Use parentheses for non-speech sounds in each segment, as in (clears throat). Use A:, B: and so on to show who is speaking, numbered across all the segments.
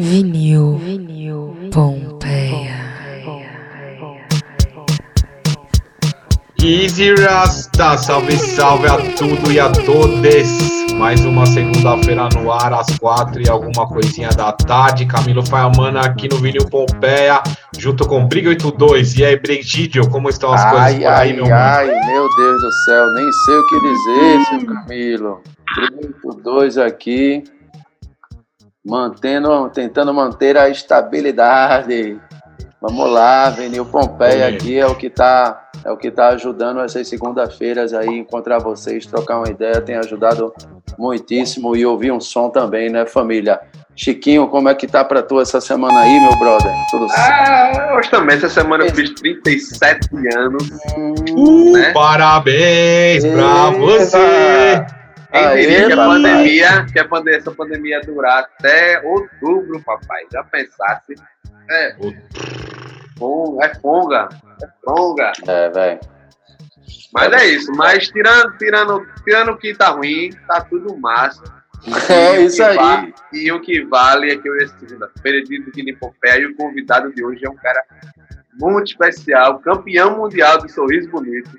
A: Vinil, vinil, Pompeia.
B: Easy Rasta, salve salve a tudo e a todos. Mais uma segunda-feira no ar, às quatro e alguma coisinha da tarde. Camilo Faiamana aqui no Vinil Pompeia, junto com Briga 82. E aí, Brigidio, como estão as
C: ai,
B: coisas por aí,
C: ai,
B: meu
C: ai, meu Deus do céu, nem sei o que dizer, seu Camilo. Briga 82 aqui, mantendo, tentando manter a estabilidade. Vamos lá, Vinil Pompeia aqui é o que tá é o que tá ajudando essas segunda-feiras aí encontrar vocês, trocar uma ideia, tem ajudado muitíssimo e ouvir um som também, né, família? Chiquinho, como é que tá pra tu essa semana aí, meu brother? Tudo certo?
D: Ah, hoje também, essa semana eu fiz 37 anos.
B: Uh,
D: né?
B: Parabéns pra
C: Eita.
B: você!
C: Aê,
D: diria que a
C: papai.
D: pandemia, que a pandemia, essa pandemia ia durar até outubro, papai. Já pensasse. É, é fonga. É fonga.
C: É, velho.
D: Mas é isso. Mas tirando, tirando, tirando o que tá ruim, tá tudo massa. (laughs)
C: É isso
D: que
C: aí.
D: va- E o que vale é que é segunda-feira, do Guiné Pompeia, e o convidado de hoje é um cara muito especial, campeão mundial de sorriso bonito.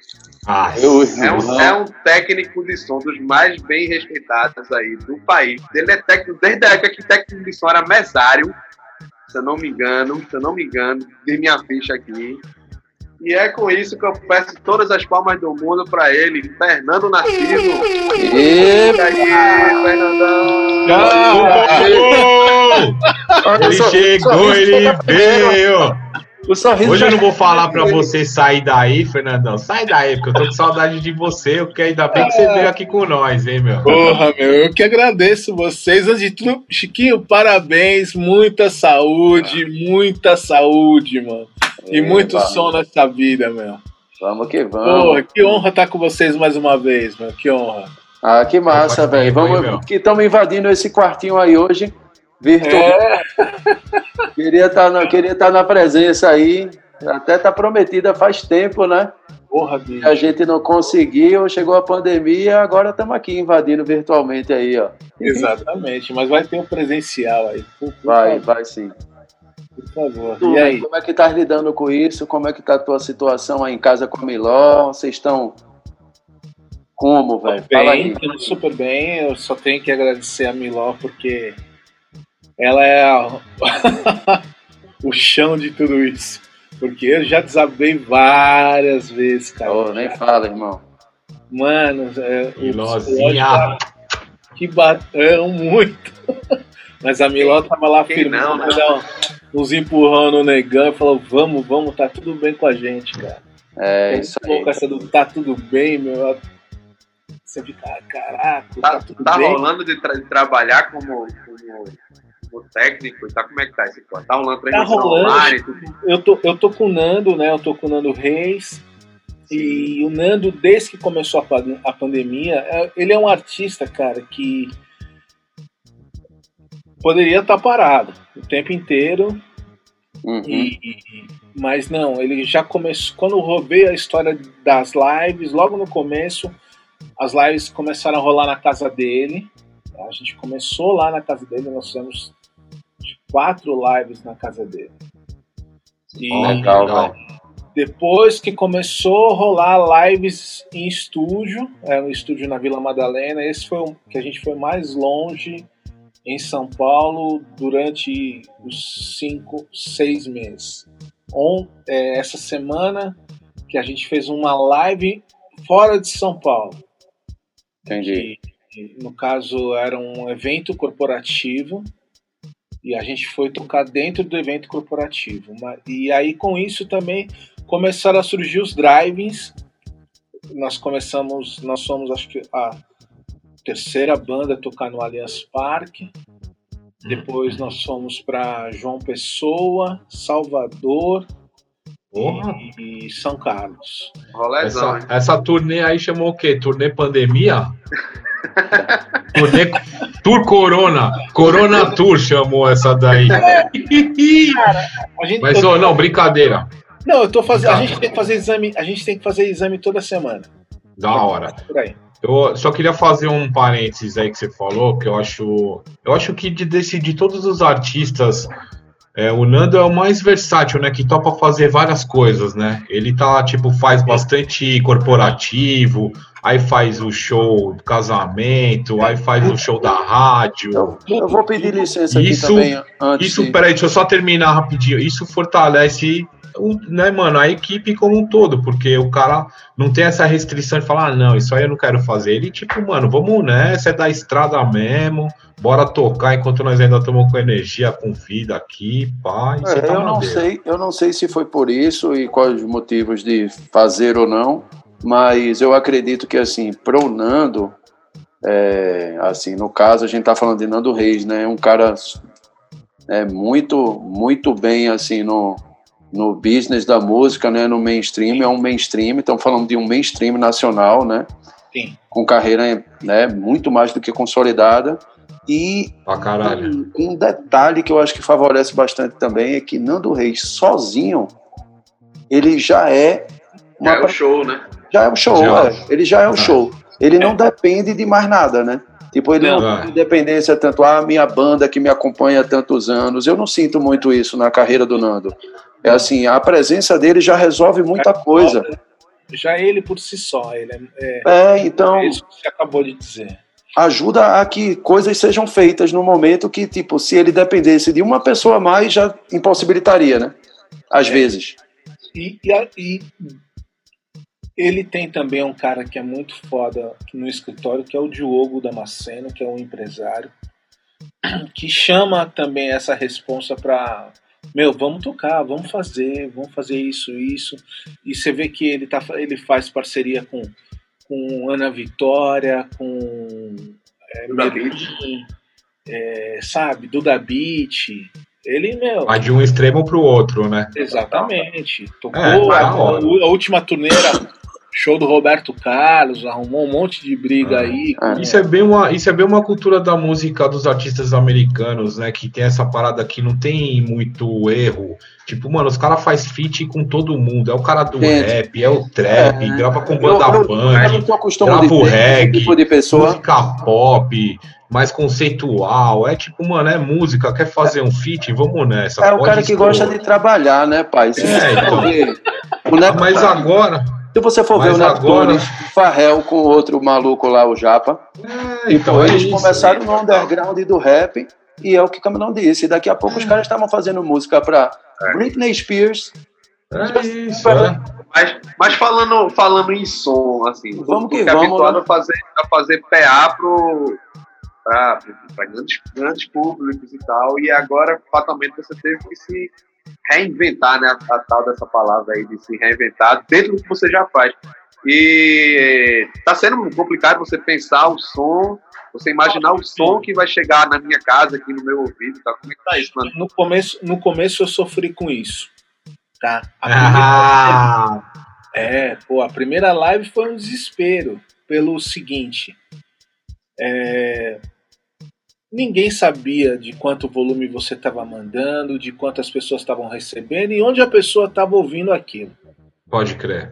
B: Ah,
C: Eu,
D: É um, é um técnico de som dos mais bem respeitados aí do país. Ele é técnico desde a época que técnico de som era mesário, se eu não me engano, se eu não me engano, de minha ficha aqui. E é com isso que eu peço todas as palmas do mundo para ele, Fernando Narciso. E
C: Epa!
D: aí, Fernandão?
B: Ele chegou, ele veio!
C: O sorriso
B: Hoje eu não vou falar pra você sair daí, Fernandão. Sai daí, porque eu tô com saudade de você, porque ainda bem que você veio aqui com nós, hein, meu?
E: Porra, meu, eu que agradeço vocês. Antes de tudo, Chiquinho, parabéns. Muita saúde, muita saúde, mano. E muito
C: Epa,
E: som nessa vida, meu.
C: Vamos que vamos.
E: Porra, que honra estar com vocês mais uma vez, meu. Que honra.
C: Ah, que massa, velho.
B: tempo aí.
C: Vamos que estamos invadindo esse quartinho aí hoje. Virtual.
E: É, (laughs)
C: Queria estar na, queria tá na presença aí. Até tá prometida faz tempo, né?
E: porra, bicho.
C: a gente não conseguiu, chegou a pandemia, agora estamos aqui invadindo virtualmente aí, ó.
E: Exatamente, mas vai ter o presencial aí. Por, por
C: Vai,
E: favor,
C: vai sim.
E: por favor.
C: Tu,
E: E aí?
C: Como é que tá lidando com isso? Como é que tá a tua situação aí em casa com a Miló? Vocês estão como, velho? Fala
E: Bem,
C: aí.
E: tudo super bem. Eu só tenho que agradecer a Miló porque ela é a- (laughs) o chão de tudo isso. Porque eu já desabei várias vezes, cara.
C: Ô, nem fala, irmão.
E: Mano, é, o
B: Milozinha.
E: que bateu muito. (laughs) Mas a Miló tava lá firme,
D: não, né?
E: dá uns empurrão no negão e falou: vamos, vamos, tá tudo bem com a gente, cara.
C: É isso aí.
E: Pouco essa do tá tudo bem, meu. Você fica, "Ah, caraca, tá,
D: Tá,
E: tudo
D: tá
E: bem.
D: rolando de, tra- de trabalhar como, como, como técnico? Tá, como é que tá esse pô? Tá rolando transmissão
E: rolando.
D: online? Tudo?
E: Eu tô, eu tô com o Nando, né? Eu tô com o Nando Reis. E o Nando, desde que começou a, a pandemia, é- ele é um artista, cara, que poderia estar parado o tempo inteiro.
C: Uhum.
E: E, e- mas não, ele já começou. Quando eu roubei a história das lives, logo no começo, as lives começaram a rolar na casa dele. A gente começou lá na casa dele, nós fizemos quatro lives na casa dele. E
C: Legal, velho.
E: depois que começou a rolar lives em estúdio, é um estúdio na Vila Madalena, esse foi o que a gente foi mais longe em São Paulo durante os cinco, seis meses. On, é, essa semana que a gente fez uma live fora de São Paulo.
C: Entendi.
E: que, no caso, era um evento corporativo e a gente foi tocar dentro do evento corporativo. Ma- E aí, com isso, também começaram a surgir os drive-ins. Nós começamos, nós somos, acho que, a terceira banda a tocar no Allianz Parque. Depois nós fomos para João Pessoa, Salvador
B: Porra.
E: e São Carlos.
D: Rolezão,
B: Essa, essa turnê aí chamou o quê? Turnê pandemia? (laughs) turnê Tour Corona. Corona Tour chamou essa daí.
E: A gente
B: Mas, ô, não, brincadeira.
E: Não, eu tô fazendo. A gente tem que fazer exame. A gente tem que fazer exame toda semana.
B: Da hora. Eu só queria fazer um parênteses aí que você falou, que eu acho. Eu acho que de, desse, de todos os artistas, é, o Nando é o mais versátil, né? Que topa fazer várias coisas, né? Ele tá, tipo, faz bastante corporativo, aí faz o show do casamento, aí faz o show da rádio.
C: Eu, eu vou pedir licença
B: Isso-
C: aqui também antes.
B: Isso,
C: de-
B: peraí, deixa eu só terminar rapidinho. Isso fortalece, o, né, mano, a equipe como um todo, porque o cara não tem essa restrição de falar, ah, não, isso aí eu não quero fazer. Ele, tipo, mano, vamos nessa, é da estrada mesmo, bora tocar enquanto nós ainda estamos com energia, com vida aqui, pá. Você
C: É,
B: tá
C: eu não
B: dele.
C: sei, eu não sei se foi por isso e quais os motivos de fazer ou não, mas eu acredito que assim, pro Nando, é, assim, no caso a gente tá falando de Nando Reis, né? Um cara é muito, muito bem assim no no business da música, né? No mainstream, é um mainstream, estamos falando de um mainstream nacional, né?
E: Sim.
C: Com carreira, né? Muito mais do que consolidada e
B: caralho.
C: um, um detalhe que eu acho que favorece bastante também é que Nando Reis sozinho ele já é uma,
D: É o show, né?
C: Já é um show,
B: Já.
C: é. ele já é um show. Ele não depende de mais nada, né? Tipo, ele não,
B: Não.
C: tem independência tanto, ah, minha banda que me acompanha há tantos anos. Eu não sinto muito isso na carreira do Nando. É assim, a presença dele já resolve muita coisa.
E: Já ele por si só, ele é,
C: É,
E: é
C: então
E: isso que você acabou de dizer.
C: ajuda a que coisas sejam feitas no momento que, tipo, se ele dependesse de uma pessoa a mais, já impossibilitaria, né? Às vezes.
E: E, e, e ele tem também um cara que é muito foda no escritório, que é o Diogo Damasceno, que é um empresário, que chama também essa responsa pra. Meu, vamos tocar, vamos fazer, vamos fazer isso, isso. E você vê que ele, tá, ele faz parceria com, com Ana Vitória, com é,
D: Duda
E: Melim, é, sabe, Duda Beat. Ele, meu,
B: Vai de um extremo pro outro, né?
E: Exatamente. Tocou
B: É,
E: a, a última turneira, show do Roberto Carlos, arrumou um monte de briga
B: Ah.
E: aí.
C: É.
B: Isso é bem uma, isso é bem uma cultura da música dos artistas americanos, né? Que tem essa parada que não tem muito erro. Tipo, mano, os caras faz feat com todo mundo. É o cara do
C: Gente,
B: rap, é o trap,
C: é.
B: grava com
C: Eu,
B: banda
C: eu, eu
B: punk,
C: não tô acostumado
B: grava o reggae,
C: tipo de pessoa.
B: música pop, mais conceitual. É tipo, mano, é música, quer fazer um feat? Vamos nessa.
C: É o cara que gosta de trabalhar, né, pai? Se
B: É, então.
C: ver,
B: Mas agora.
C: Se você for ver
B: mas
C: o Neto
B: agora-
C: Tunes, Farrell com outro maluco lá, o Japa,
B: É,
C: então,
B: então, é
C: eles
B: isso.
C: começaram no underground do rap e é o que o Camarão disse. Daqui a pouco
B: É.
C: os caras estavam fazendo música pra Britney Spears.
B: É isso, é.
D: Mas, mas falando, falando em som, assim,
C: Vamos que
D: é
C: vamos,
D: habituado
C: né?
D: a fazer, a fazer PA pro, pra, pra grandes, grandes públicos e tal, e agora, fatalmente, você teve que se reinventar, né? A, a tal dessa palavra aí de se reinventar dentro do que você já faz. E tá sendo complicado você pensar o som, você imaginar o som que vai chegar na minha casa, aqui no meu ouvido, tá? Como é que tá isso, mano?
E: No começo, no começo eu sofri com isso. Tá?
B: Ah,
E: É, pô, a primeira live foi um desespero. Pelo seguinte. é, Ninguém sabia de quanto volume você estava mandando, de quantas pessoas estavam recebendo e onde a pessoa estava ouvindo aquilo.
B: pode crer.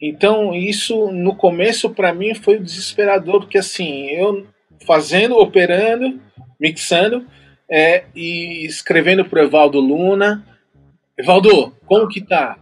E: Então, isso no começo para mim foi desesperador, porque assim, eu fazendo, operando, mixando é, e escrevendo pro Evaldo Luna. Evaldo, como que tá?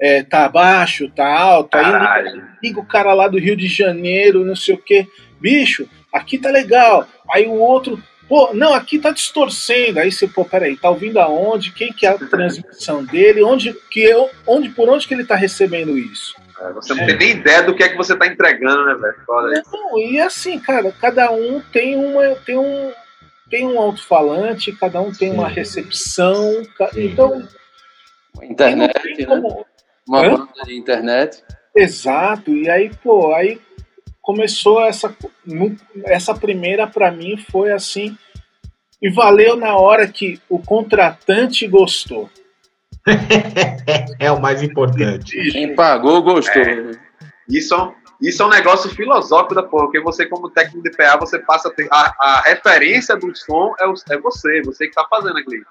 E: É, tá baixo, tá alto? Aí liga o cara lá do Rio de Janeiro, não sei o que. Bicho, aqui tá legal. Aí o outro, pô, não, aqui tá distorcendo. Aí você, pô, peraí, tá ouvindo aonde? Quem que é a transmissão dele? Onde, que eu, onde, por onde que ele tá recebendo isso?
D: É, Você não tem nem ideia do que é que você tá entregando, né, velho?
E: Não, e assim, cara, cada um tem uma tem um tem um alto-falante, cada um tem uma
B: Sim.
E: recepção, ca-
B: Sim.
E: então
C: Internet, né?
E: como,
C: Uma
E: Hã?
C: banda de internet.
E: Exato, e aí, pô, aí começou essa. Essa primeira pra mim foi assim. E valeu na hora que o contratante gostou. (laughs)
B: É o mais importante.
C: Quem pagou, gostou. né?
D: Isso é, um, isso é um negócio filosófico da porra, porque você, como técnico de PA, você passa a ter. A, a referência do som é, o- é você, você que tá fazendo aquilo.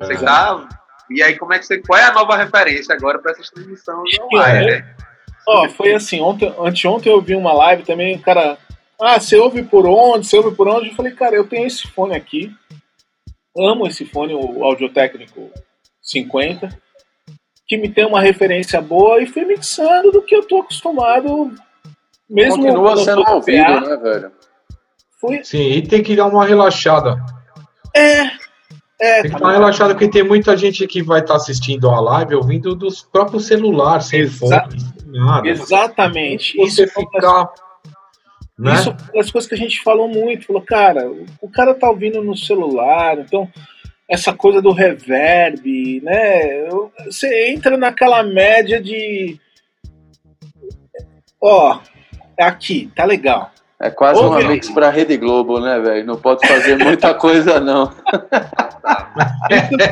D: Você
B: É.
D: que tá. E aí, como é que você. Qual é a nova referência agora para essas transmissões online, né?
E: Ó, foi assim, ontem, anteontem eu vi uma live também, o cara. Ah, você ouve por onde? Você ouve por onde? Eu falei, cara, eu tenho esse fone aqui. Amo esse fone, o Audio Técnico 50, que me tem uma referência boa e fui mixando do que eu tô acostumado. Mesmo
C: Continua sendo ouvido, né, velho?
E: Fui,
B: Sim, e tem que dar uma relaxada.
E: é, é,
B: Tem que dar uma relaxada, porque tem muita gente que vai estar assistindo a live ouvindo dos próprios celulares, sem
E: Exa-
B: fone, sem nada.
E: exatamente.
B: Você
E: Isso,
B: ficar. Né?
E: Isso é das coisas que a gente falou muito. Falou, cara, o- cara tá ouvindo no celular, então essa coisa do reverb, né? Você entra naquela média de. Ó, é aqui, tá legal.
C: É quase
E: Ouve
C: uma
E: aí.
C: mix pra Rede Globo, né, velho? Não pode fazer (laughs) muita coisa, não.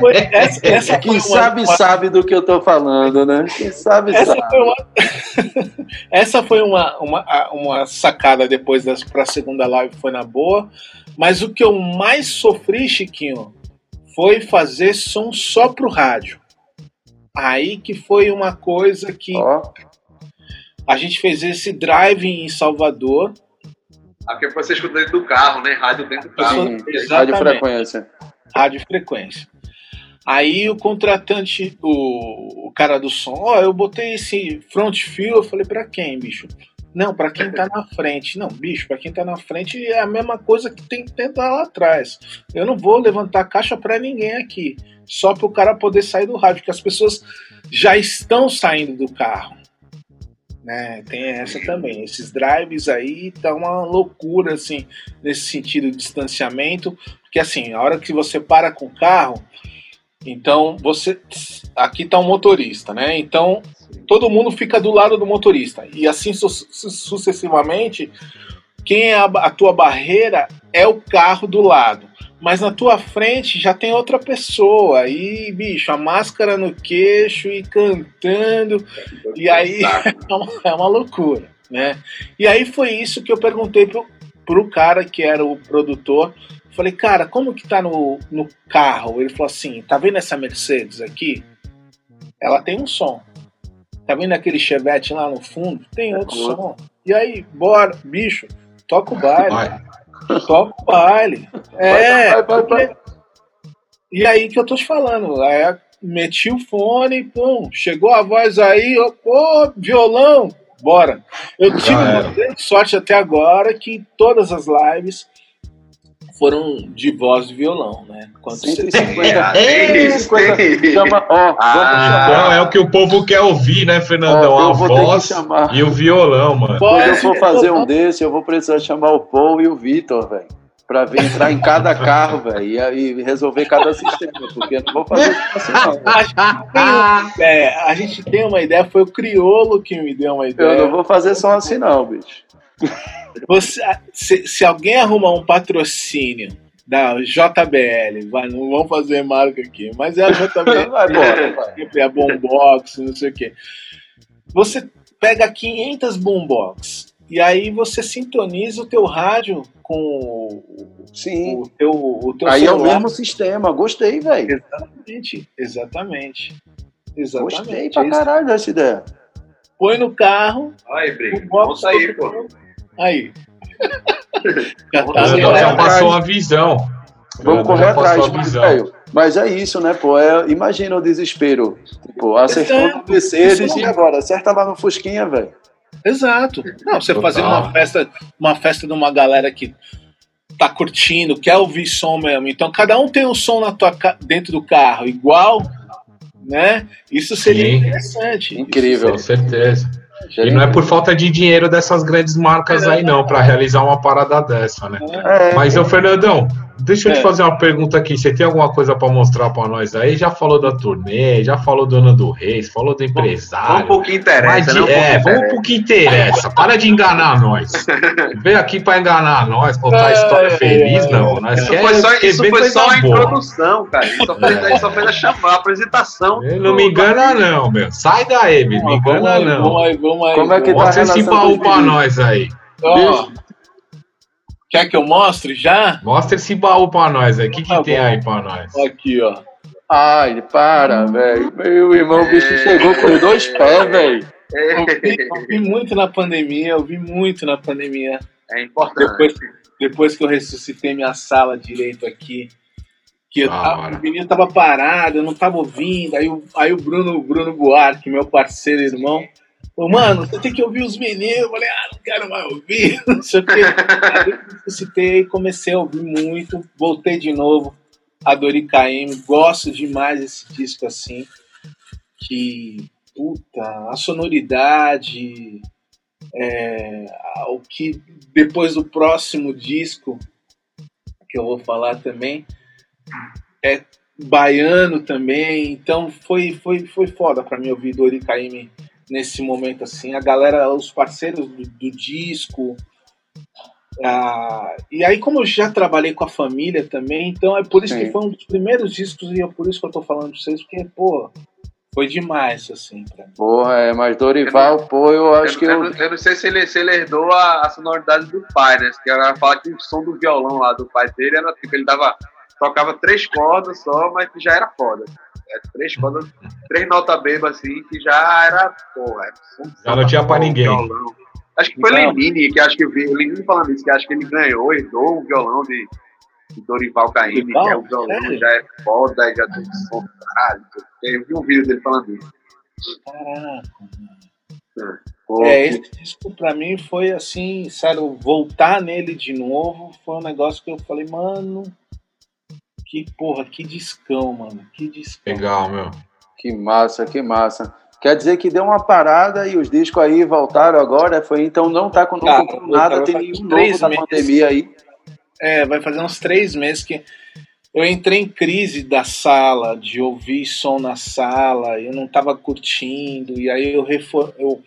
E: Foi- essa, essa
C: Quem sabe,
E: uma-
C: sabe do que eu tô falando, né? Quem sabe,
E: Essa
C: sabe.
E: foi uma, (laughs) essa foi uma, uma, uma sacada depois das, pra segunda live, foi na boa. Mas o que eu mais sofri, Chiquinho, foi fazer som só pro rádio. Aí que foi uma coisa que
C: Ó,
E: a gente fez esse drive em Salvador.
D: Aqui você escuta dentro do carro, né? Rádio dentro do carro.
C: sim, rádio frequência.
E: rádio frequência. Aí o contratante, o, o cara do som, ó, eu botei esse front fill, eu falei, pra quem, bicho? Não, pra quem tá na frente. Não, bicho, pra quem tá na frente é a mesma coisa que tem que tentar lá atrás. Eu não vou levantar caixa pra ninguém aqui, só pro cara poder sair do rádio, porque as pessoas já estão saindo do carro. Né, tem essa também. Esses drives aí tá uma loucura, assim, nesse sentido de distanciamento. Porque assim, a hora que você para com o carro, então você. Aqui tá um motorista, né? Então todo mundo fica do lado do motorista. E assim su- su- sucessivamente, quem é a, a tua barreira é o carro do lado. Mas na tua frente já tem outra pessoa. E, bicho, a máscara no queixo e cantando. E aí (laughs) é uma, é uma loucura, né? E aí foi isso que eu perguntei pro, pro cara que era o produtor. Falei, cara, como que tá no, no carro? Ele falou assim, tá vendo essa Mercedes aqui? Ela tem um som. Tá vendo aquele Chevette lá no fundo? Tem outro
C: Outro.
E: som. E aí, bora, bicho, toca o baile.
B: Vai.
E: O baile. É,
C: vai, vai,
E: porque- E aí que eu tô te falando. Aí meti o fone, pum, chegou a voz aí, ó, pô, violão, bora. Eu tive uma grande sorte até agora que todas as lives foram de voz de violão, né? Quando você-
C: 150.
D: É, tem isso,
C: coisa-
D: tem isso.
C: Chama, ó,
D: Ah.
B: Não, é o que o povo quer ouvir, né, Fernandão?
C: Ó, eu
B: a
C: vou ter que
B: voz
C: chamar.
B: e o violão, mano.
C: Quando eu for fazer um desse, eu vou precisar chamar o Paul e o Vitor, velho. Pra vir entrar em cada carro, velho, e aí resolver cada sistema, porque eu não vou fazer isso assim, não.
E: A gente, tem uma ideia, a gente tem uma ideia, foi o Criolo que me deu uma
C: Eu
E: ideia.
C: não vou fazer som assim, não, bicho.
E: Você- se, se alguém arrumar um patrocínio da JBL, vai, não vamos fazer marca aqui, mas é a JBL, (laughs)
C: Vai,
E: é a Boombox, não sei o quê. Você pega 500 Boombox e aí você sintoniza o teu rádio com o,
C: Sim.
E: o teu, o teu
C: Aí é o
E: celular.
C: mesmo sistema. Gostei, velho.
E: Exatamente, exatamente. Exatamente.
C: Gostei pra caralho dessa ideia.
E: Põe no carro,
D: Aí,
E: box
D: Vamos sair, pô.
E: Aí. (laughs) Já tá
C: correr
B: já
C: atrás.
B: passou a visão.
C: Vamos correr atrás, mas,
B: visão.
C: velho. Mas é isso, né, pô? É, imagina o desespero. Tipo, acertou no
E: Isso.
C: e agora? Acerta lá no Fusquinha, velho.
E: Exato. Não, você
B: Total.
E: fazer uma festa, uma festa de uma galera que tá curtindo, quer ouvir som mesmo. Então cada um tem um som na tua dentro do carro igual, né? Isso seria
B: Sim.
E: interessante.
C: Incrível.
B: Com certeza. E não é por falta de dinheiro dessas grandes marcas aí, não, pra realizar uma parada dessa, né?
C: É,
B: Mas, ô Fernandão, deixa eu te
E: É.
B: fazer uma pergunta aqui. Você tem alguma coisa pra mostrar pra nós aí? Já falou da turnê, já falou do Ano do Reis, falou do
D: Vamos
B: empresário.
D: pro que interessa, né?
B: de-
D: Um pouco
B: é, vamos pro que interessa. Para de enganar nós. (laughs) Vem aqui pra enganar nós, contar história
E: É,
B: feliz, não. Nós
D: Isso foi só, isso foi só a
B: boa.
D: introdução, cara. Isso só fez, isso só fez a chamar, a apresentação.
B: Ele Não me engana, não, meu. Sai daí, me
E: Vamos
B: engana,
E: aí,
B: não.
E: vamos aí, vamos aí.
C: Como é que
E: vamos.
C: tá?
B: Mostra esse baú
C: meninos.
B: nós aí.
E: Ó, quer que eu mostre já?
B: Mostra esse baú pra nós aí. O que, que
E: Tá
B: tem
E: bom.
B: aí pra nós?
E: Aqui, ó.
C: Ai, para, velho. Meu irmão, o bicho chegou com os dois pés, velho.
E: ouvi, ouvi muito na pandemia, ouvi muito na pandemia.
D: É importante.
E: Depois, depois que eu ressuscitei minha sala direito aqui, que eu,
B: Ah,
E: a, o menino tava parado, eu não tava ouvindo. Aí, o- aí o Bruno, Bruno Buarque, meu parceiro e irmão, falou, mano, você tem que ouvir os meninos. Eu falei, ah, não quero mais ouvir, (laughs) não sei o quê. Aí ressuscitei, comecei a ouvir muito, voltei de novo a Doricaim, gosto demais desse disco assim, que, puta, a sonoridade, é, o que depois do próximo disco, que eu vou falar também, é baiano também, então foi, foi, foi foda pra mim ouvir Dori Caymmi nesse momento assim, a galera, os parceiros do, do disco, ah, e aí como eu já trabalhei com a família também, então é por isso
C: Sim.
E: que foi um dos primeiros discos e é por isso que eu tô falando pra vocês, porque, pô, foi demais, assim, pra mim.
C: Porra, é, mas Dorival, pô, eu acho
D: eu,
C: que
D: eu
C: eu.
D: não- eu não sei se ele, se ele herdou a, a sonoridade do pai, né? Que ela fala que o som do violão lá do pai dele era tipo, ele dava. Tocava três cordas só, mas que já era foda. É, três cordas, três notas bebas assim, que já era, porra, é
B: Já não tinha pra ninguém.
D: violão. Acho que foi
E: Então-
D: Lenine, que acho que eu vi, Lenine falando isso, que acho que ele ganhou, herdou o violão de, de Dorival Caymmi, que é o violão,
E: Sério?
D: já é foda, já tem som caralho. Eu vi um vídeo dele falando isso.
E: Caraca.
C: Pô,
E: É,
C: que-
E: esse disco pra mim foi assim, sério, voltar nele de novo foi um negócio que eu falei, mano, que porra, que discão, mano, que discão.
B: Legal, meu.
C: Que massa, que massa. Quer dizer que deu uma parada e os discos aí voltaram agora, foi então não tá com novo nada, tem nenhum
E: três
C: novo da
E: meses.
C: pandemia aí.
E: É, vai fazer uns três meses que eu entrei em crise da sala, de ouvir som na sala, eu não tava curtindo, e aí eu, refor eu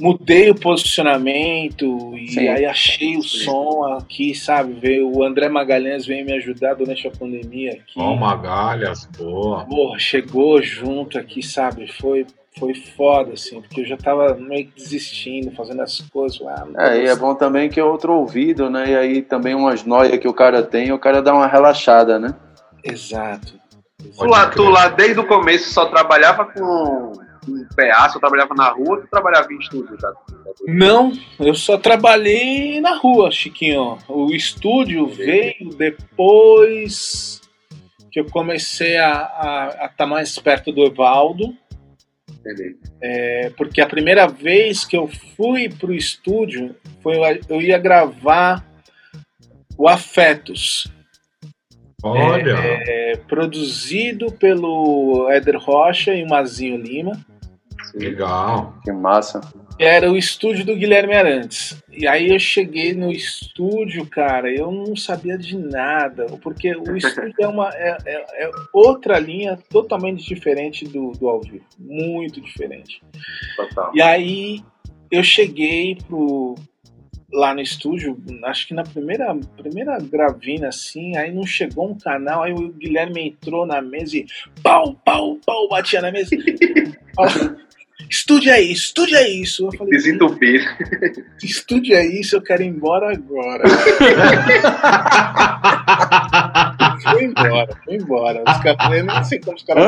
E: mudei o posicionamento, e
C: Sim.
E: aí achei o
D: Sim.
E: som aqui, sabe? Veio, o André Magalhães veio me ajudar durante a pandemia aqui.
B: Ó, Magalhas, boa.
E: Porra, chegou junto aqui, sabe? Foi, foi foda, assim, porque eu já tava meio que desistindo, fazendo as coisas. Ah, não
C: É, e é bom também que é outro ouvido, né? E aí também umas noias que o cara tem, o cara dá uma relaxada, né?
E: Exato.
D: Tu lá, tu lá, desde o começo, só trabalhava com, com PA, só trabalhava na rua, ou tu trabalhava em estúdio, tá?
E: Não, eu só trabalhei na rua, Chiquinho. O estúdio veio depois que eu comecei a estar mais perto do Evaldo. É, porque a primeira vez que eu fui pro estúdio foi eu ia gravar o Afetos.
B: Olha,
E: É produzido pelo Éder Rocha e Mazinho Lima.
B: Legal.
C: Que massa.
E: Era o estúdio do Guilherme Arantes. E aí eu cheguei no estúdio, cara, eu não sabia de nada, porque o (laughs) estúdio é, uma, é, é- é outra linha totalmente diferente do, do ao vivo. Muito diferente.
D: Total.
E: E aí eu cheguei pro, lá no estúdio, acho que na primeira, primeira gravina, assim, aí não chegou um canal, aí o Guilherme entrou na mesa e pau, pau, pau, batia na mesa. (laughs) É isso, estúdio é isso. Eu falei,
D: Desentupir. (laughs)
E: isso? Eu quero ir embora agora. (laughs) fui embora, fui embora. Os caras, nem sei como os caras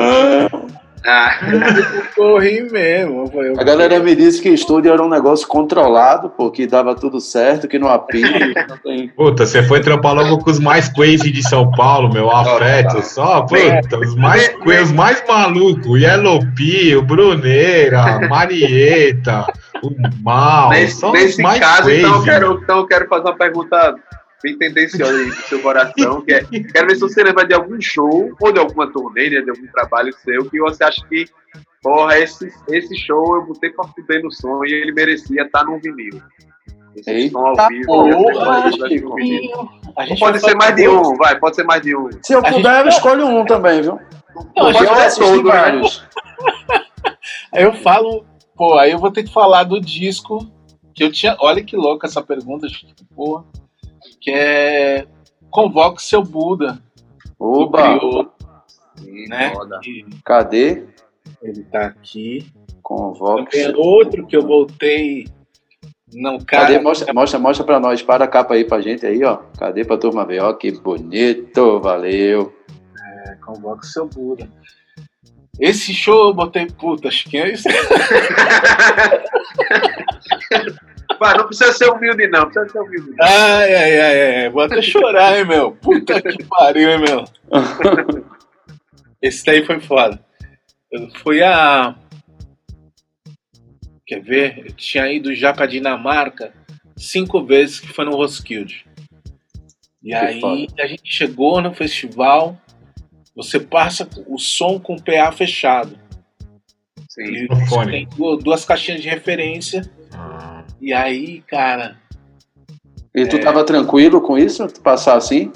D: Ah, (laughs)
E: corri mesmo.
C: A galera me disse que estúdio era um negócio controlado, pô, que dava tudo certo, que não apita. (laughs) tem-
B: Puta, você foi trampar logo com os mais crazy de São Paulo, meu. Afeto, só, puta, os mais, os mais malucos. O Yellow Pea, o Bruneira, Marieta, o Mal.
D: nesse nesse
B: mais
D: caso,
B: crazy.
D: então eu, quero, então eu quero fazer uma pergunta bem tendenciosa aí do seu coração, que é, quero ver se você lembra de algum show, ou de alguma turnê, né, de algum trabalho seu, que você acha que, porra, esse, esse show eu botei pra fuder no som e ele merecia estar num vinil. Esse
C: Eita
D: som ao vivo, ser
C: porra,
D: ser.
E: A gente
D: Pode ser mais de um, vai, pode ser mais de um.
C: Se eu
E: A gente-
C: puder, eu escolho um também, viu?
E: Não, a
C: Porque
E: gente
C: eu
E: vai
C: assisti
D: todo, né?
C: vários. (laughs)
E: Aí eu falo, pô, aí eu vou ter que falar do disco que eu tinha. Olha que louca essa pergunta, Chico, porra. Que é Convoque seu Buda,
C: Oba,
D: Sim,
E: né? Que
C: cadê?
E: ele tá aqui.
C: Convoque.
E: Também é outro que eu voltei. Não, cara.
C: Cadê? Mostra, mostra, mostra pra nós. Para a capa aí pra gente aí, ó. Cadê pra turma ver? Ó, que bonito. Valeu.
E: É, Convoque seu Buda. Esse show eu botei, puta, acho que é isso. (laughs)
D: Vai, não precisa ser humilde, não. Precisa ser humilde. Não.
E: Ai, ai, ai, ai. Vou até chorar, hein, meu. Puta que (laughs) pariu, hein, meu. Esse daí foi foda. Eu fui a. Quer ver? Eu tinha ido já pra Dinamarca cinco vezes que foi no Roskilde. E aí
C: foda.
E: a gente chegou no festival, você passa o som com o PA fechado.
D: Sim.
E: E tem du- duas caixinhas de referência. E aí, cara.
C: E
E: É.
C: tu tava tranquilo com isso? Tu passar assim?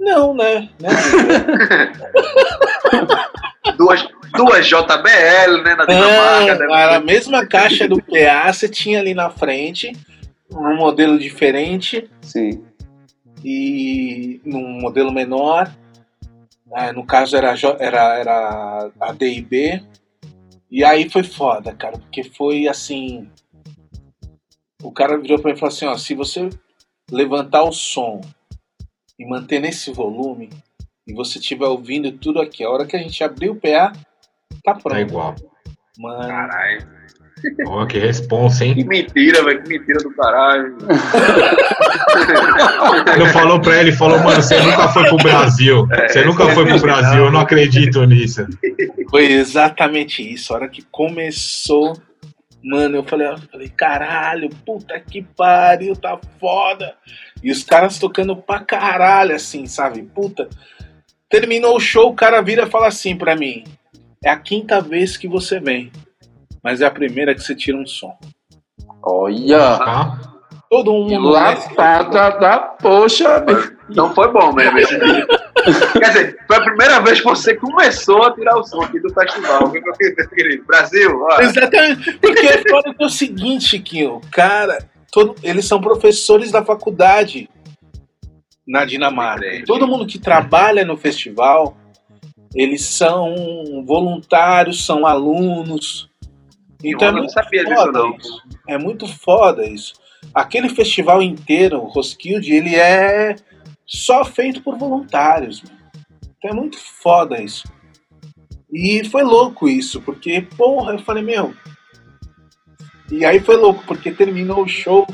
E: Não, né? né? (laughs)
D: Duas, duas JBL, né? Na Dinamarca.
E: É,
D: deve
E: era a mesma caixa do PA, você tinha ali na frente, um modelo diferente
C: Sim.
E: e num modelo menor. Ah, no caso era, era, era a DIB. E aí foi foda, cara, porque foi assim. O cara virou pra mim e falou assim: ó, se você levantar o som e manter nesse volume, e você estiver ouvindo tudo aqui, a hora que a gente abrir o PA, tá pronto.
B: tá igual.
E: Mano.
D: Caralho.
B: Ó, que responsa, hein?
D: Que mentira, velho. Que mentira do caralho. (laughs)
B: Ele falou pra ele, falou, mano, você nunca foi pro Brasil. Você nunca foi pro Brasil, eu não acredito nisso.
E: Foi exatamente isso. A hora que começou, mano, eu falei, eu falei, caralho, puta que pariu, tá foda. E os caras tocando pra caralho, assim, sabe? Puta. Terminou o show, o cara vira e fala assim pra mim: É a quinta vez que você vem, mas é a primeira que você tira um som.
C: Olha!
B: Tá?
E: Todo mundo.
C: Lapada da poxa.
D: Não foi bom mesmo esse dia. (laughs) Quer dizer, foi a primeira vez que você começou a tirar o som aqui do festival, viu, meu querido? Brasil, ó.
E: Exatamente. Porque é que é o seguinte, Chiquinho, cara, todo- eles são professores da faculdade na Dinamarca.
D: Entendi.
E: Todo mundo que trabalha no festival, eles são voluntários, são alunos. Então é
D: eu não
E: muito
D: sabia disso, não.
E: isso. É muito foda isso. Aquele festival inteiro, o Roskilde, ele é só feito por voluntários. mano. Então é muito foda isso. E foi louco isso, porque, porra, eu falei, meu. E aí foi louco, porque terminou o show,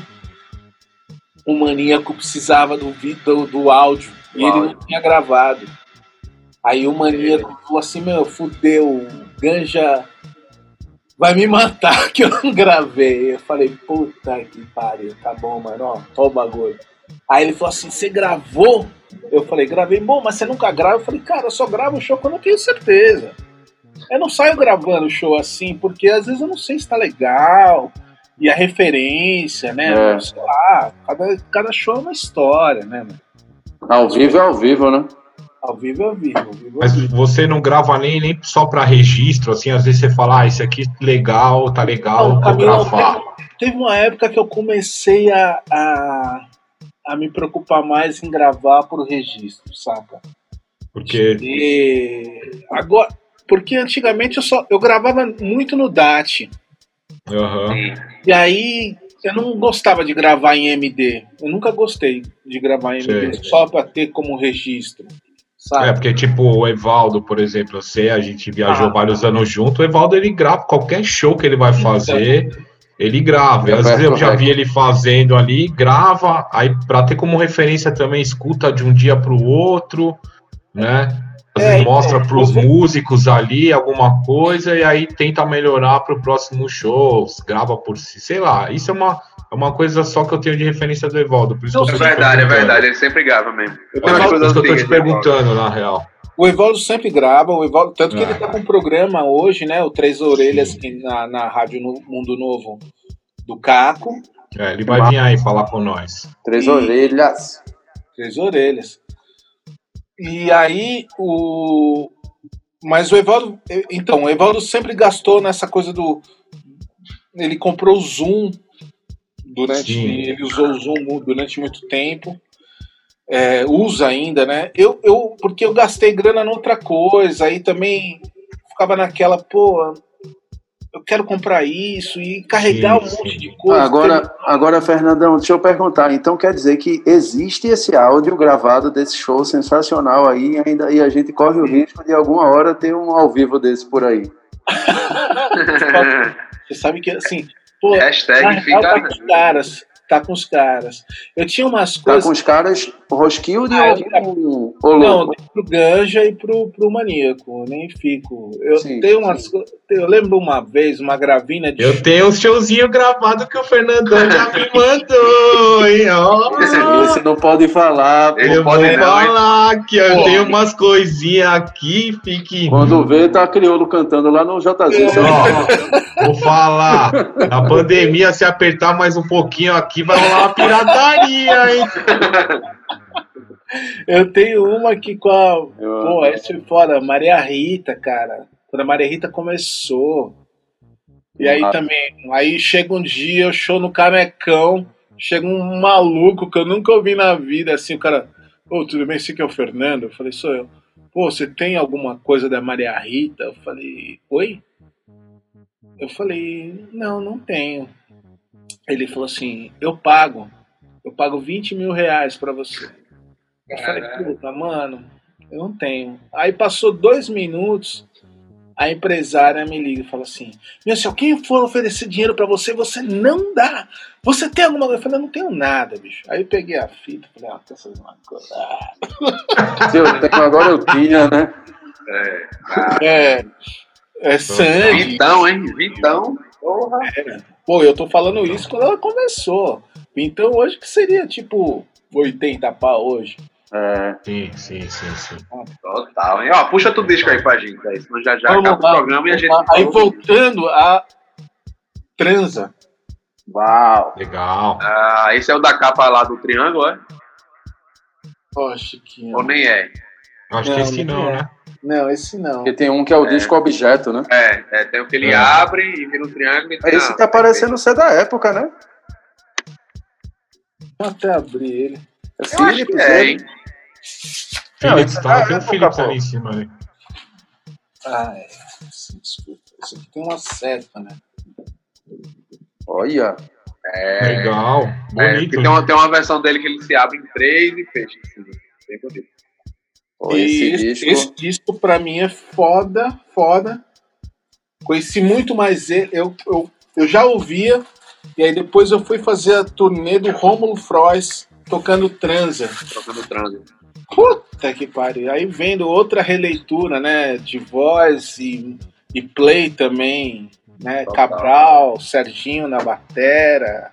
E: o maníaco precisava do, vi- do, áudio, e ele não tinha gravado. Aí o maníaco falou assim, meu, fudeu, o Ganja vai me matar (laughs) que eu não gravei. Eu falei, puta que pariu, tá bom, mano, ó, tô o bagulho. Aí ele falou assim, você gravou? Eu falei, gravei, bom, mas você nunca grava? Eu falei, cara, eu só gravo o show quando eu tenho certeza. Eu não saio gravando show assim, porque às vezes eu não sei se tá legal. E a referência, né?
C: É.
E: Sei lá, cada, cada show é uma história, né? mano?
C: Ao vivo é ao vivo, né?
E: Ao vivo é ao vivo, ao vivo é
B: Mas
E: vivo.
B: você não grava nem, nem só pra registro, assim, às vezes você fala, ah, isso aqui legal, tá legal,
E: Não,
B: vou
E: Camilo,
B: gravar.
E: Teve uma época que eu comecei a, a, a me preocupar mais em gravar por registro, saca?
B: Porque,
E: E agora, porque antigamente eu só eu gravava muito no DAT.
B: aham,
E: E aí eu não gostava de gravar em MD. Eu nunca gostei de gravar em MD
B: Sei.
E: só pra ter como registro.
B: É,
E: Sabe?
B: porque, tipo, o Evaldo, por exemplo, sei, a gente viajou
E: Ah.
B: vários anos junto, o Evaldo, ele grava qualquer show que ele vai fazer, ele grava.
C: É
B: às vezes eu já vi ele fazendo ali, grava, aí pra ter como referência também, escuta de um dia pro outro, né? Às
E: É,
B: vezes
E: então,
B: mostra pros
E: você-
B: músicos ali alguma coisa e aí tenta melhorar pro próximo show, grava por si, sei lá. Isso é uma, é uma coisa só que eu tenho de referência do Evaldo. Por isso que eu
D: É verdade, é verdade. Ele sempre grava mesmo. Eu
B: É que eu tô te
D: Paulo?
B: perguntando, na real.
E: O Evaldo sempre grava, o Evaldo, tanto que
B: Ah.
E: ele tá com um programa hoje, né? O Três Orelhas que na, na Rádio No- Mundo Novo do Caco.
B: É, ele vai vir aí falar com nós.
C: Três
E: E-
C: orelhas.
E: Três orelhas. E aí o. Mas o Evaldo. Então, o Evaldo sempre gastou nessa coisa do. Ele comprou o Zoom durante.
B: Sim.
E: Ele usou o Zoom durante muito tempo. É, usa ainda, né? Eu, eu, porque eu gastei grana noutra coisa, aí também ficava naquela, pô, eu quero comprar isso e carregar
B: Sim,
E: um monte de coisa.
C: Agora, agora, Fernandão, deixa eu perguntar. Então quer dizer que existe esse áudio gravado desse show sensacional aí, e ainda e a gente corre o risco de alguma hora ter um ao vivo desse por aí. (laughs)
E: Você sabe que assim, pô,
D: Hashtag fica.
E: tá caras. Tá com os caras. Eu tinha umas
C: Tá
E: coisas.
C: com os caras Roskilde
E: Ah,
C: ou ou
E: Não,
C: louco?
E: pro Ganja e pro, pro Maníaco, nem fico. Eu
C: Sim,
E: tenho umas. co- Eu lembro uma vez, uma gravina de.
B: Eu tenho um showzinho gravado que o Fernandão já me (laughs) mandou, hein? Ó.
C: Esse, esse não pode falar.
D: Ele
B: Eu
D: pode não, hein?
B: falar que eu
E: Pô.
B: tenho umas coisinhas aqui, fique.
C: Quando vê, tá crioulo cantando lá no JZ.
B: Ó, vou falar. Na pandemia, se apertar mais um pouquinho aqui, vai rolar uma pirataria, hein?
E: Eu tenho uma que com a.
C: Eu-
E: Pô, essa foi foda. Maria Rita, cara. Quando a Maria Rita começou. E aí
C: Ah.
E: também. Aí chega um dia, eu show no Canecão. Chega um maluco que eu nunca ouvi na vida, assim, o cara. Ô, tudo bem? Esse que é o Fernando? Eu falei, sou eu. Pô, você tem alguma coisa da Maria Rita? Eu falei, oi? Eu falei, não, não tenho. Ele falou assim, eu pago. Eu pago 20 mil reais pra você. Eu falei, puta, mano, eu não tenho. Aí passou dois minutos, a empresária me liga e fala assim: Meu, se alguém for oferecer dinheiro pra você, você não dá. Você tem alguma coisa? Eu falei, eu não tenho nada, bicho. Aí eu peguei a fita e falei, ah, fazer uma coisa? (laughs) Ah,
C: Se eu tenho, agora eu tinha, né?
D: É.
E: É, é sangue.
D: Vitão, hein? Vitão. Porra.
E: Pô, eu tô falando isso quando ela começou. Então hoje que seria tipo 80 pau hoje.
C: É,
B: Sim, sim, sim, sim.
D: Total, hein? Ó, puxa tu disco aí pra gente, aí, senão já já
E: Vamos
D: acaba
E: lá,
D: o programa e a gente.
E: Aí voltando a transa.
C: uau.
B: Legal.
D: Ah, esse é o da capa lá do triângulo, é?
E: Ó, Chiquinho.
D: Ou nem é?
B: Acho que
E: Não,
B: esse
E: não
B: não,
E: é.
B: né?
E: Não, esse não.
C: Porque tem um que é o disco objeto, né?
D: É, é, tem o que ele
B: É.
D: abre e vira um triângulo. E
C: Esse
D: não,
C: tá parecendo ser da época, né?
E: Vou até abrir ele.
C: É
D: Eu acho que é, hein?
C: Não,
B: Philips,
C: esse
B: tá?
C: é
B: Tem um
C: época,
B: Philips ali em cima. né?
E: Ah, é. Desculpa. Esse aqui tem uma seta, né?
C: Olha.
D: É,
B: Legal.
D: é,
B: Bonito.
D: porque tem uma, tem uma versão dele que ele se abre em três e fecha. assim, Bem bonito.
C: Pô, esse disco.
E: esse disco pra mim é foda, foda. Conheci muito mais ele. Eu, eu, eu já ouvia, e aí depois eu fui fazer a turnê do Rômulo Frois tocando transa.
D: Trocando trânsito.
E: Puta que pariu. Aí vendo outra releitura, né? De voz e, e play também, né?
D: Total.
E: Cabral, Serginho na batera,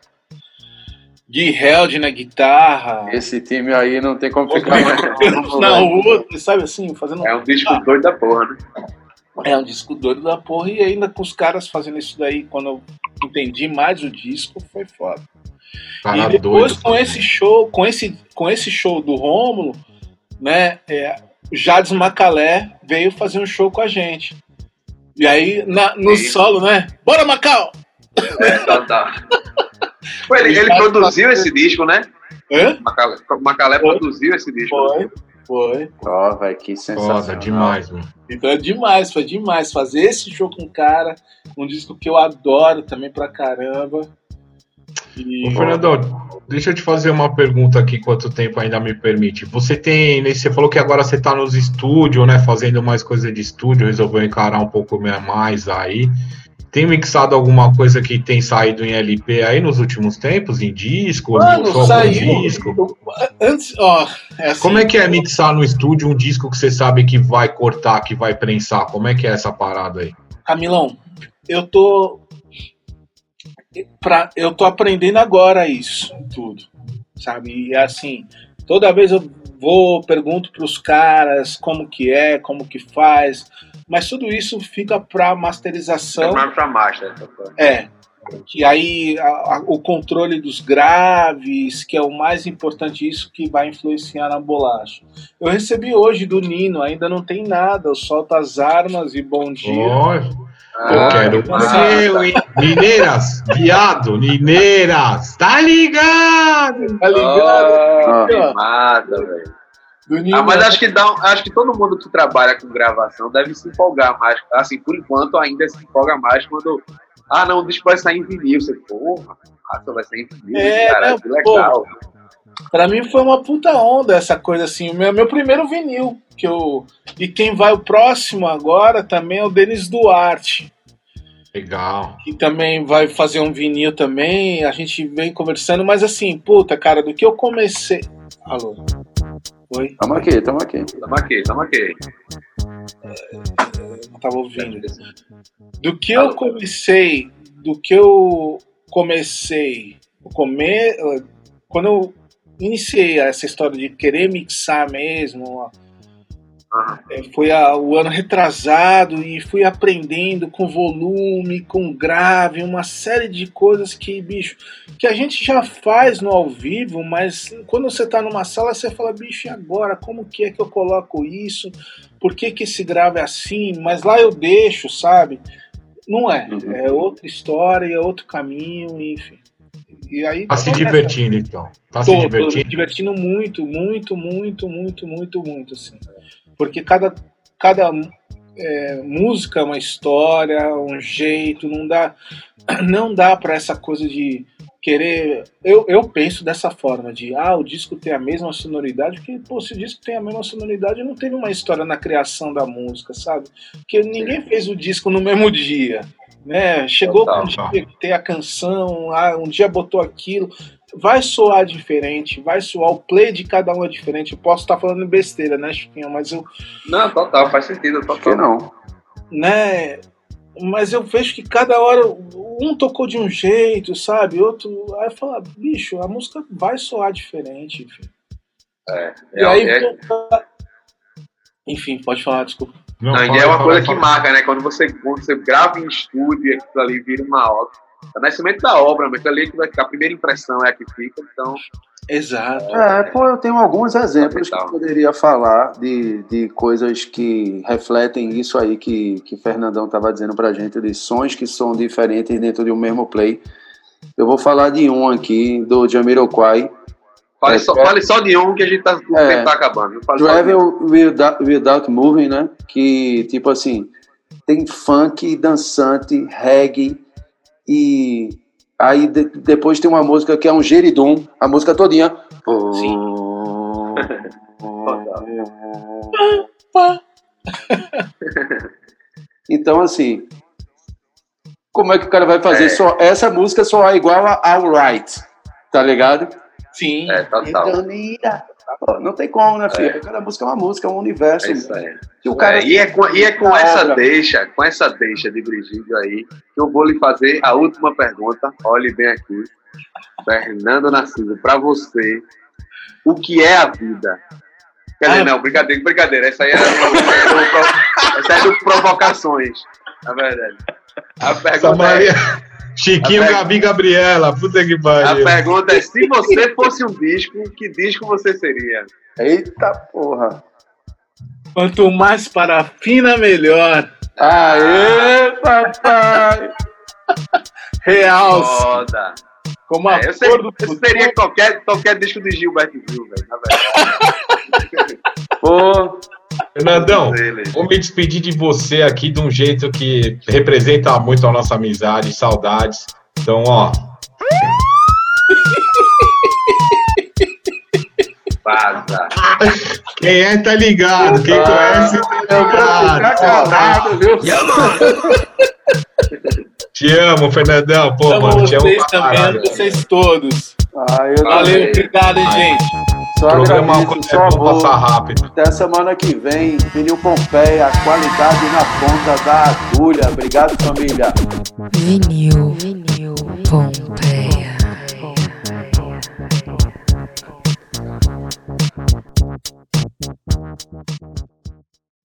E: Gui Held na guitarra.
C: Esse time aí não tem como ficar mais. (laughs)
E: na outra, sabe assim, fazendo
D: É um disco
E: Ah.
D: doido da porra, né?
E: É um disco doido da porra, e ainda com os caras fazendo isso daí, quando eu entendi mais o disco, foi foda.
B: Cara
E: e depois
B: doido
E: com
B: também.
E: esse show, com esse, com esse show do Rômulo, né, é, o Jades Macalé veio fazer um show com a gente. E aí, na- no
D: Sim.
E: solo, né? Bora, Macau!
D: É, tá, tá. Pô, ele, ele produziu esse disco, né?
E: Hã?
D: Macalé, Macalé
E: Foi.
D: produziu esse disco.
E: Foi, foi.
C: Ó, velho, que sensacional.
B: Foda demais, mano.
E: Então é demais, foi demais fazer esse show com o cara, um disco que eu adoro também pra caramba. E...
B: Ô, Fernando, deixa eu te fazer uma pergunta aqui, quanto tempo ainda me permite. Você tem, né, você falou que agora você tá nos estúdios, né, fazendo mais coisa de estúdio, resolveu encarar um pouco mais aí. Tem mixado alguma coisa que tem saído em LP aí nos últimos tempos, em disco,
E: Mano,
B: só
E: saiu.
B: disco?
E: Antes, ó, é assim,
B: Como é que é mixar no estúdio um disco que você sabe que vai cortar, que vai prensar? Como é que é essa parada aí?
E: Camilão, eu tô. Pra, eu tô aprendendo agora isso tudo, sabe? E assim, toda vez eu vou, pergunto pros caras como que é, como que faz, mas tudo isso fica pra masterização.
D: Chamar pra master.
E: É. Que aí a- a- o controle dos graves, que é o mais importante, isso que vai influenciar na bolacha. Eu recebi hoje do Nino, ainda não tem nada, eu solto as armas e bom dia.
B: Ó, eu
D: Ah,
B: quero hein? Mineiras, viado, Mineiras, tá ligado?
E: Tá ligado?
C: Ah,
D: me mata, velho. Ah, mas acho que, dá, acho que todo mundo que trabalha com gravação deve se empolgar mais. Assim, por enquanto, ainda se empolga mais quando. Ah, não, o disco vai sair em vinil. Você, porra, ah, vai sair em vinil. É, cara, não, que legal. Pô,
E: pra mim foi uma puta onda essa coisa assim. Meu, meu primeiro vinil. Que eu, e quem vai o próximo agora também é o Denis Duarte.
B: Legal.
E: Que também vai fazer um vinil também. A gente vem conversando, mas assim, puta, cara, do que eu comecei. Alô?
C: Oi? Tamo aqui, tamo aqui.
D: Tamo aqui, tamo aqui.
E: não tava ouvindo. Do que eu comecei, do que eu comecei, comer, quando eu iniciei essa história de querer mixar mesmo, é, foi a, o ano retrasado e fui aprendendo com volume, com grave, uma série de coisas que, bicho, que a gente já faz no ao vivo, mas quando você tá numa sala, você fala, bicho, e agora? Como que é que eu coloco isso? Por que, que esse grave é assim? Mas lá eu deixo, sabe? Não é. Uhum. É outra história, é outro caminho, enfim.
B: E aí, tá se divertindo, então.
E: Tá tô, se divertindo? Tô me divertindo muito, muito, muito, muito, muito, muito, assim porque cada, cada é, música é uma história, um jeito, não dá, (clears throat) não dá para essa coisa de querer. Eu, eu penso dessa forma, de ah, o disco tem a mesma sonoridade, porque pô, se o disco tem a mesma sonoridade, não teve uma história na criação da música, sabe? Porque ninguém fez o disco no mesmo dia. Né? Chegou Total, um dia que tem a canção, ah, um dia botou aquilo vai soar diferente, vai soar, o play de cada um é diferente. Eu posso estar falando besteira, né, Chiquinho? Mas eu.
D: Não, total, faz sentido, total.
C: não.
E: Né? Mas eu vejo que cada hora um tocou de um jeito, sabe? Outro. Aí eu falo, bicho, a música vai soar diferente, enfim.
D: É, e é, aí, é...
E: Enfim, pode falar, desculpa.
D: Não, não é uma coisa que marca, né? Quando você, quando você grava em estúdio e aquilo ali vira uma obra é o nascimento da obra, mas ali que vai ficar, a primeira impressão é a que fica, então.
E: Exato.
C: É, pô, eu tenho alguns exemplos que eu poderia falar de, de coisas que refletem isso aí que, que Fernandão estava dizendo pra gente, de sons que são diferentes dentro de um mesmo play. Eu vou falar de um aqui, do Jamiroquai.
D: Fale, é, só, fale só de um que a gente tá, o é, tá acabando.
C: Travel without, without Moving, né? Que, tipo assim, tem funk, dançante, reggae, e aí de, depois tem uma música que é um geridum, a música todinha. Sim. (laughs) então, assim, como é que o cara vai fazer é. só essa música só é igual a All Right, tá ligado?
E: Sim.
D: É, total.
C: Não tem como, né, filho? É. Cada música é uma música, é um universo. É
D: isso aí. E, o cara... É, e é com, e é com essa obra. deixa, com essa deixa de Brigídio aí, que eu vou lhe fazer a última pergunta. Olhe bem aqui. Fernando Nascido, para você, o que é a vida? Quer dizer, ah. não, brincadeira, brincadeira. Essa aí é, do, essa é do Provocações, na verdade.
B: A pergunta é... Chiquinho, per... Gabi Gabriela, puta que pariu.
D: A pergunta é: se você fosse um disco, que disco você seria?
C: Eita porra.
E: Quanto mais parafina, melhor.
C: Aê, papai!
E: Real.
D: Foda.
E: Como a
D: é, eu, seria, eu seria qualquer, qualquer disco de Gilberto Gil, velho, na
B: verdade. Pô. Fernandão, vou me despedir de você aqui de um jeito que representa muito a nossa amizade, saudades. Então, ó.
D: Vaza.
B: Quem é tá ligado, quem conhece tá ligado. Te amo, Fernandão. Pô,
E: amo
B: mano,
E: te amo vocês também, vocês todos. Ah, Valeu, obrigado, gente.
C: Só Programar é agradeço, é passar rápido. Até semana que vem. Vinil Pompeia, qualidade na ponta da agulha. Obrigado, família.
A: Vinil, Vinil Pompeia. Pompeia.